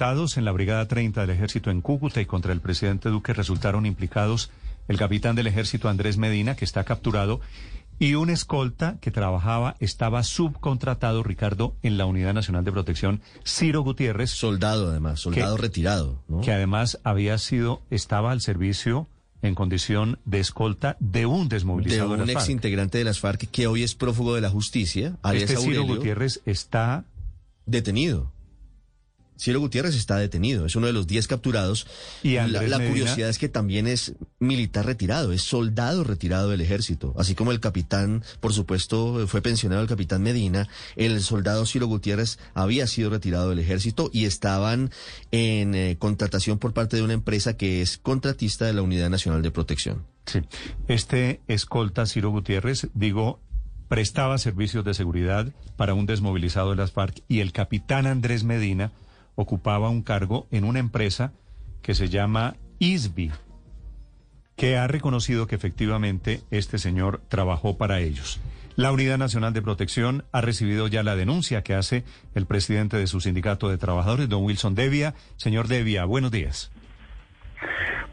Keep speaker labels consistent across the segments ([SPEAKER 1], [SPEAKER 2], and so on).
[SPEAKER 1] En la Brigada 30 del Ejército en Cúcuta y contra el presidente Duque resultaron implicados el capitán del Ejército Andrés Medina, que está capturado, y un escolta que trabajaba, estaba subcontratado, Ricardo, en la Unidad Nacional de Protección, Ciro Gutiérrez.
[SPEAKER 2] Soldado, además, soldado retirado. ¿no?
[SPEAKER 1] Que además había sido, estaba al servicio en condición de escolta de un desmovilizado
[SPEAKER 2] de un ex integrante de las FARC que hoy es prófugo de la justicia.
[SPEAKER 1] Este Ciro Gutiérrez está
[SPEAKER 2] detenido. Ciro Gutiérrez está detenido, es uno de los 10 capturados. Y la, curiosidad es que también es militar retirado, es soldado retirado del ejército. Así como el capitán, por supuesto, fue pensionado el capitán Medina, el soldado Ciro Gutiérrez había sido retirado del ejército y estaban en eh, contratación por parte de una empresa que es contratista de la Unidad Nacional de Protección.
[SPEAKER 1] Sí, este escolta Ciro Gutiérrez, digo, prestaba servicios de seguridad para un desmovilizado de las FARC y el capitán Andrés Medina ocupaba un cargo en una empresa que se llama ISBI, que ha reconocido que efectivamente este señor trabajó para ellos. La Unidad Nacional de Protección ha recibido ya la denuncia que hace el presidente de su sindicato de trabajadores, don Wilson Devia. Señor Devia, buenos días.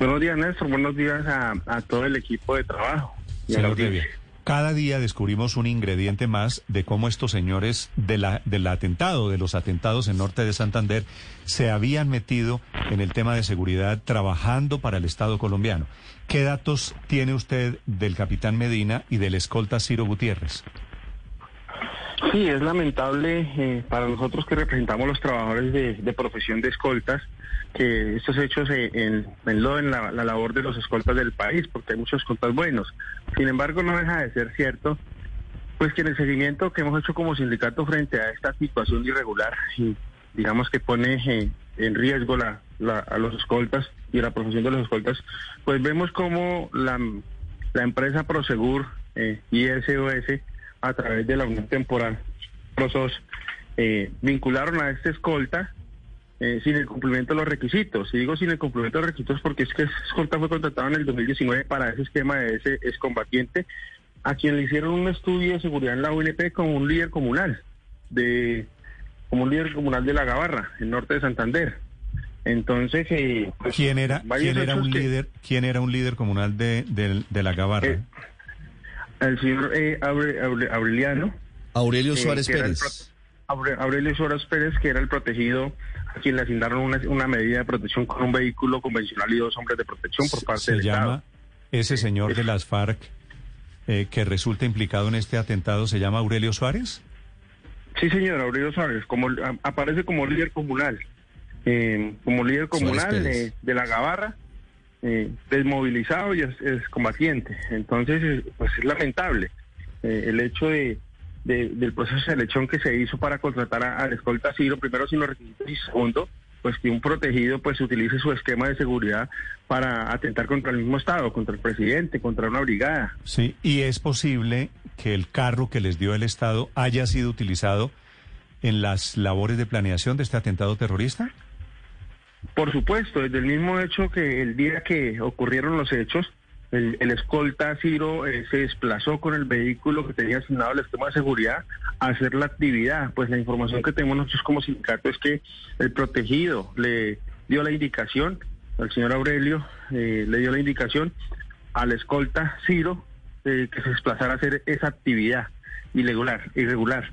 [SPEAKER 3] Buenos días, Néstor. Buenos días a, todo el equipo de trabajo.
[SPEAKER 1] Señor Devia. Cada día descubrimos un ingrediente más de cómo estos señores de la, del atentado, de los atentados en norte de Santander, se habían metido en el tema de seguridad trabajando para el Estado colombiano. ¿Qué datos tiene usted del capitán Medina y del escolta Ciro Gutiérrez?
[SPEAKER 3] Sí, es lamentable eh, para nosotros que representamos los trabajadores de profesión de escoltas que estos hechos en, en la, labor de los escoltas del país, porque hay muchos escoltas buenos. Sin embargo, no deja de ser cierto, pues que en el seguimiento que hemos hecho como sindicato frente a esta situación irregular, y digamos que pone eh, en riesgo la, a los escoltas y la profesión de los escoltas, pues vemos como la, la empresa Prosegur eh, y SOS, a través de la Unión Temporal Prosos, eh, vincularon a este escolta eh, sin el cumplimiento de los requisitos. Y digo sin el cumplimiento de los requisitos porque es que Escolta fue contratado en el 2019 para ese esquema de ese excombatiente, a quien le hicieron un estudio de seguridad en la UNP como un líder comunal, de como un líder comunal de la Gabarra, en norte de Santander. Entonces, eh,
[SPEAKER 1] pues, ¿quién era, ¿quién era un líder, quién era un líder comunal de, de, la Gabarra?
[SPEAKER 3] Eh, el señor Aureliano.
[SPEAKER 2] Aurelio Suárez Pérez.
[SPEAKER 3] Aurelio Suárez Pérez, que era el protegido a quien le asignaron una, medida de protección con un vehículo convencional y dos hombres de protección por parte
[SPEAKER 1] ¿Se
[SPEAKER 3] del
[SPEAKER 1] llama ese señor de las FARC eh, que resulta implicado en este atentado, se llama Aurelio Suárez?
[SPEAKER 3] Sí, señor, Aurelio Suárez, como aparece como líder comunal, eh, como líder comunal de, la Gabarra, eh, desmovilizado y es, combatiente. Entonces, pues es lamentable el hecho de del proceso de selección que se hizo para contratar al escolta Ciro, primero sin los requisitos y segundo, pues que un protegido pues utilice su esquema de seguridad para atentar contra el mismo Estado, contra el presidente, contra una brigada.
[SPEAKER 1] Sí, y es posible que el carro que les dio el Estado haya sido utilizado en las labores de planeación de este atentado terrorista.
[SPEAKER 3] Por supuesto, desde el mismo hecho que el día que ocurrieron los hechos, el, escolta Ciro eh, se desplazó con el vehículo que tenía asignado el esquema de seguridad a hacer la actividad. Pues la información que tenemos nosotros como sindicato es que el protegido le dio la indicación, al señor Aurelio eh, le dio la indicación al escolta Ciro eh, que se desplazara a hacer esa actividad irregular. irregular.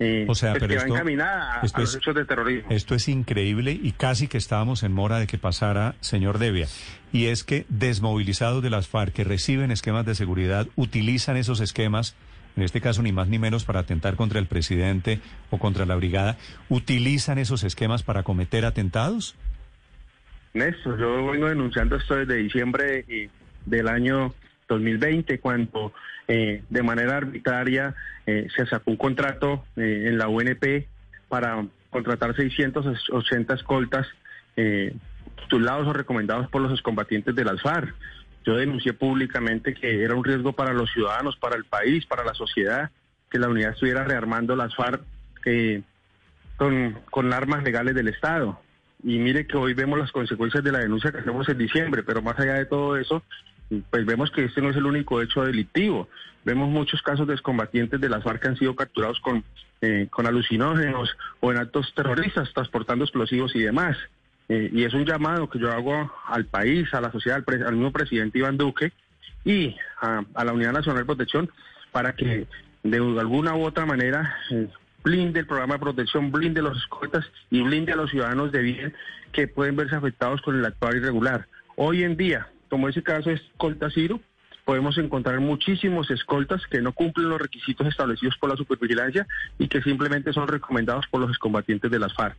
[SPEAKER 1] Eh, o sea,
[SPEAKER 3] pues
[SPEAKER 1] pero
[SPEAKER 3] esto, a, los hechos de terrorismo.
[SPEAKER 1] Esto es increíble y casi que estábamos en mora de que pasara, señor Devia. Y es que desmovilizados de las FARC que reciben esquemas de seguridad utilizan esos esquemas, en este caso ni más ni menos para atentar contra el presidente o contra la brigada, utilizan esos esquemas para cometer atentados.
[SPEAKER 3] Néstor, yo vengo denunciando esto desde diciembre eh, del año 2020, cuando eh, de manera arbitraria eh, se sacó un contrato eh, en la UNP para contratar 680 escoltas eh, titulados o recomendados por los excombatientes de las FARC. Yo denuncié públicamente que era un riesgo para los ciudadanos, para el país, para la sociedad, que la unidad estuviera rearmando las FARC eh, con, con armas legales del Estado. Y mire que hoy vemos las consecuencias de la denuncia que hacemos en diciembre, pero más allá de todo eso, pues vemos que este no es el único hecho delictivo. Vemos muchos casos de excombatientes de las FARC que han sido capturados con, eh, con alucinógenos o en actos terroristas, transportando explosivos y demás. Eh, y es un llamado que yo hago al país, a la sociedad, al, mismo presidente Iván Duque y a, la Unidad Nacional de Protección para que de alguna u otra manera eh, blinde el programa de protección, blinde los escoltas y blinde a los ciudadanos de bien que pueden verse afectados con el actual irregular. Hoy en día, como ese caso es escolta Ciro, podemos encontrar muchísimos escoltas que no cumplen los requisitos establecidos por la supervigilancia y que simplemente son recomendados por los excombatientes de las FARC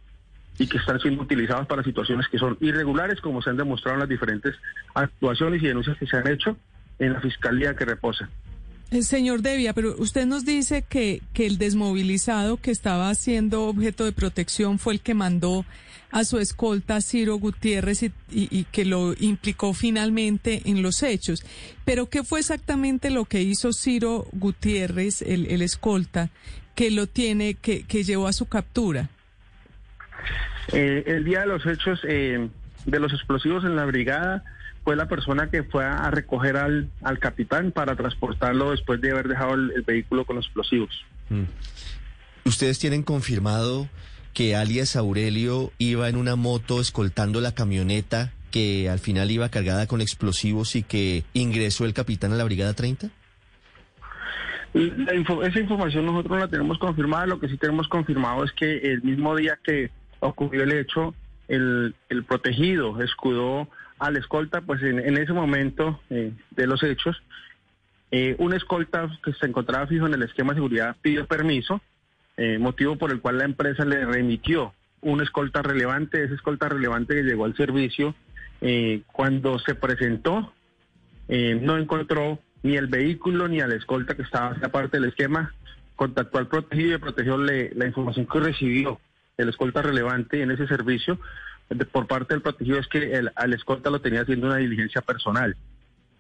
[SPEAKER 3] y que están siendo utilizados para situaciones que son irregulares, como se han demostrado en las diferentes actuaciones y denuncias que se han hecho en la fiscalía que reposa.
[SPEAKER 4] Eh, señor Devia, pero usted nos dice que, que el desmovilizado que estaba siendo objeto de protección fue el que mandó a su escolta Ciro Gutiérrez y, y, que lo implicó finalmente en los hechos. Pero ¿qué fue exactamente lo que hizo Ciro Gutiérrez, el, el escolta, que lo tiene, que, que llevó a su captura?
[SPEAKER 3] Eh, el día de los hechos eh, de los explosivos en la brigada fue la persona que fue a recoger al, al capitán para transportarlo después de haber dejado el, vehículo con los explosivos. Mm.
[SPEAKER 2] ¿Ustedes tienen confirmado que alias Aurelio iba en una moto escoltando la camioneta que al final iba cargada con explosivos y que ingresó el capitán a la brigada 30?
[SPEAKER 3] esa información nosotros no la tenemos confirmada, lo que sí tenemos confirmado es que el mismo día que ocurrió el hecho, el, el protegido escudó al escolta, pues en, ese momento eh, de los hechos, eh, un escolta que se encontraba fijo en el esquema de seguridad pidió permiso, eh, motivo por el cual la empresa le remitió un escolta relevante, ese escolta relevante que llegó al servicio, cuando se presentó, no encontró ni el vehículo ni al escolta que estaba hacia parte del esquema, contactó al protegido y el protegido le, la información que recibió el escolta relevante en ese servicio por parte del protegido es que el, al escolta lo tenía haciendo una diligencia personal.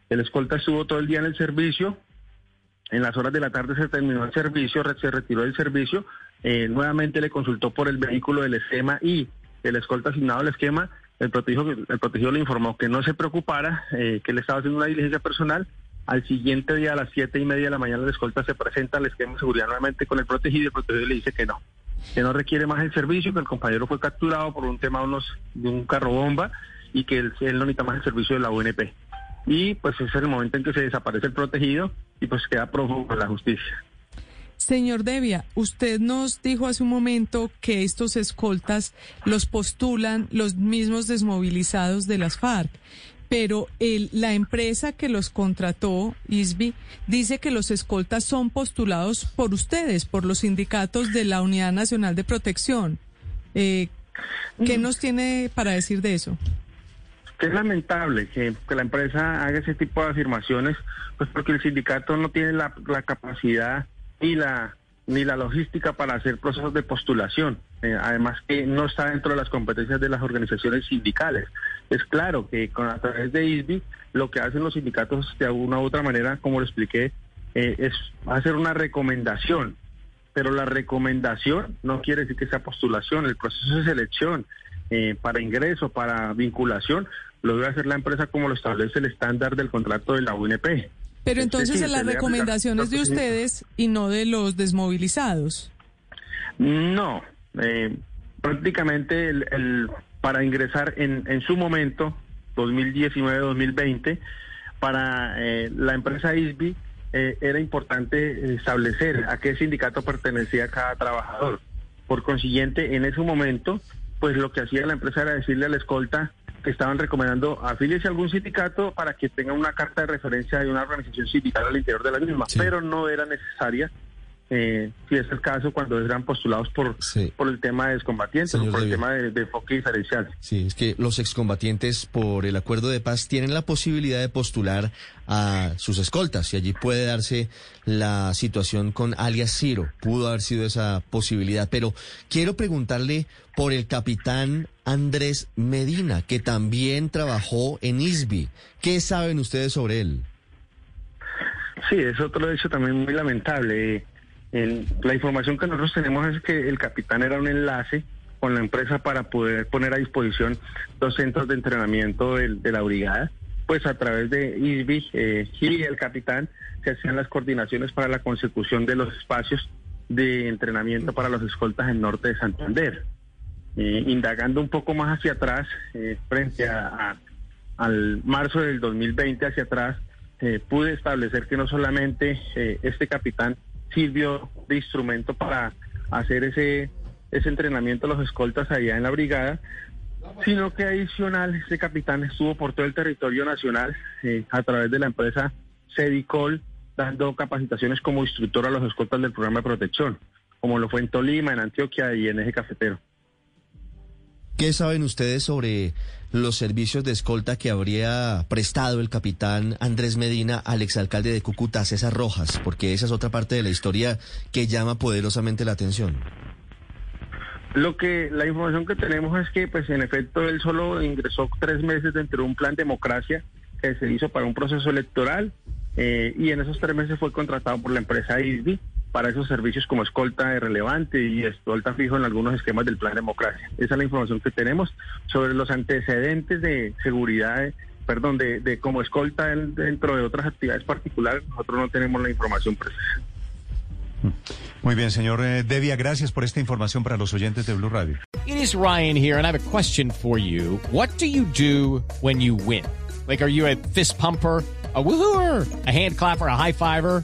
[SPEAKER 3] El escolta estuvo todo el día en el servicio, en las horas de la tarde se terminó el servicio, se retiró del servicio, eh, nuevamente le consultó por el vehículo del esquema y el escolta asignado al esquema, el protegido, el protegido le informó que no se preocupara, eh, que le estaba haciendo una diligencia personal. Al siguiente día, a las siete y media de la mañana, el escolta se presenta al esquema de seguridad nuevamente con el protegido y el protegido le dice que no, que no requiere más el servicio, que el compañero fue capturado por un tema de, un carro bomba y que él, no necesita más el servicio de la UNP. Y pues ese es el momento en que se desaparece el protegido y pues queda prófugo de la justicia.
[SPEAKER 4] Señor Devia, usted nos dijo hace un momento que estos escoltas los postulan los mismos desmovilizados de las FARC pero el, la empresa que los contrató, ISBI, dice que los escoltas son postulados por ustedes, por los sindicatos de la Unidad Nacional de Protección. Eh, ¿Qué mm. nos tiene para decir de eso?
[SPEAKER 3] es lamentable que, la empresa haga ese tipo de afirmaciones, pues porque el sindicato no tiene la, la capacidad y la ni la logística para hacer procesos de postulación. Eh, además que no está dentro de las competencias de las organizaciones sindicales. Es claro que con, a través de ISBI lo que hacen los sindicatos de alguna u otra manera, como lo expliqué, eh, es hacer una recomendación. Pero la recomendación no quiere decir que sea postulación. El proceso de selección eh, para ingreso, para vinculación, lo debe hacer la empresa como lo establece el estándar del contrato de la UNP.
[SPEAKER 4] Pero entonces en las recomendaciones de ustedes y no de los desmovilizados.
[SPEAKER 3] No, eh, prácticamente el, para ingresar en, en su momento, 2019-2020, para eh, la empresa ISBI eh, era importante establecer a qué sindicato pertenecía cada trabajador. Por consiguiente, en ese momento, pues lo que hacía la empresa era decirle a la escolta, que estaban recomendando afíliese a algún sindicato para que tenga una carta de referencia de una organización sindical al interior de la misma, pero no era necesaria eh, si es el caso, cuando eran postulados por, por el tema de excombatientes o por el tema de, de, enfoque diferencial.
[SPEAKER 2] Sí, es que los excombatientes por el acuerdo de paz tienen la posibilidad de postular a sus escoltas y allí puede darse la situación con alias Ciro. Pudo haber sido esa posibilidad, pero quiero preguntarle por el capitán Andrés Medina, que también trabajó en ISBI. ¿Qué saben ustedes sobre él?
[SPEAKER 3] Sí, es otro hecho también muy lamentable la información que nosotros tenemos es que el capitán era un enlace con la empresa para poder poner a disposición los centros de entrenamiento de, la brigada. Pues a través de ISBI eh, y el capitán se hacían las coordinaciones para la consecución de los espacios de entrenamiento para los escoltas en norte de Santander. Eh, indagando un poco más hacia atrás, eh, frente a, al marzo del 2020 hacia atrás, pude establecer que no solamente este capitán sirvió de instrumento para hacer ese, ese entrenamiento a los escoltas allá en la brigada, sino que adicional este capitán estuvo por todo el territorio nacional eh, a través de la empresa Cedicol dando capacitaciones como instructor a los escoltas del programa de protección, como lo fue en Tolima, en Antioquia y en Eje Cafetero.
[SPEAKER 2] ¿Qué saben ustedes sobre los servicios de escolta que habría prestado el capitán Andrés Medina al exalcalde de Cúcuta, César Rojas? Porque esa es otra parte de la historia que llama poderosamente la atención.
[SPEAKER 3] Lo que la información que tenemos es que, pues, en efecto, él solo ingresó tres meses dentro de un plan democracia que se hizo para un proceso electoral eh, y en esos tres meses fue contratado por la empresa ISBI para esos servicios como escolta de relevante y escolta fijo en algunos esquemas del Plan Democracia. Esa es la información que tenemos sobre los antecedentes de seguridad, perdón, de, de como escolta dentro de otras actividades particulares. Nosotros no tenemos la información precisa.
[SPEAKER 1] Muy bien, señor eh, Devia, gracias por esta información para los oyentes de Blue Radio.
[SPEAKER 5] It is Ryan here and I have a question for you. What do you do when you win? Like, are you a fist pumper? a woohooer, a hand clapper, a high fiver.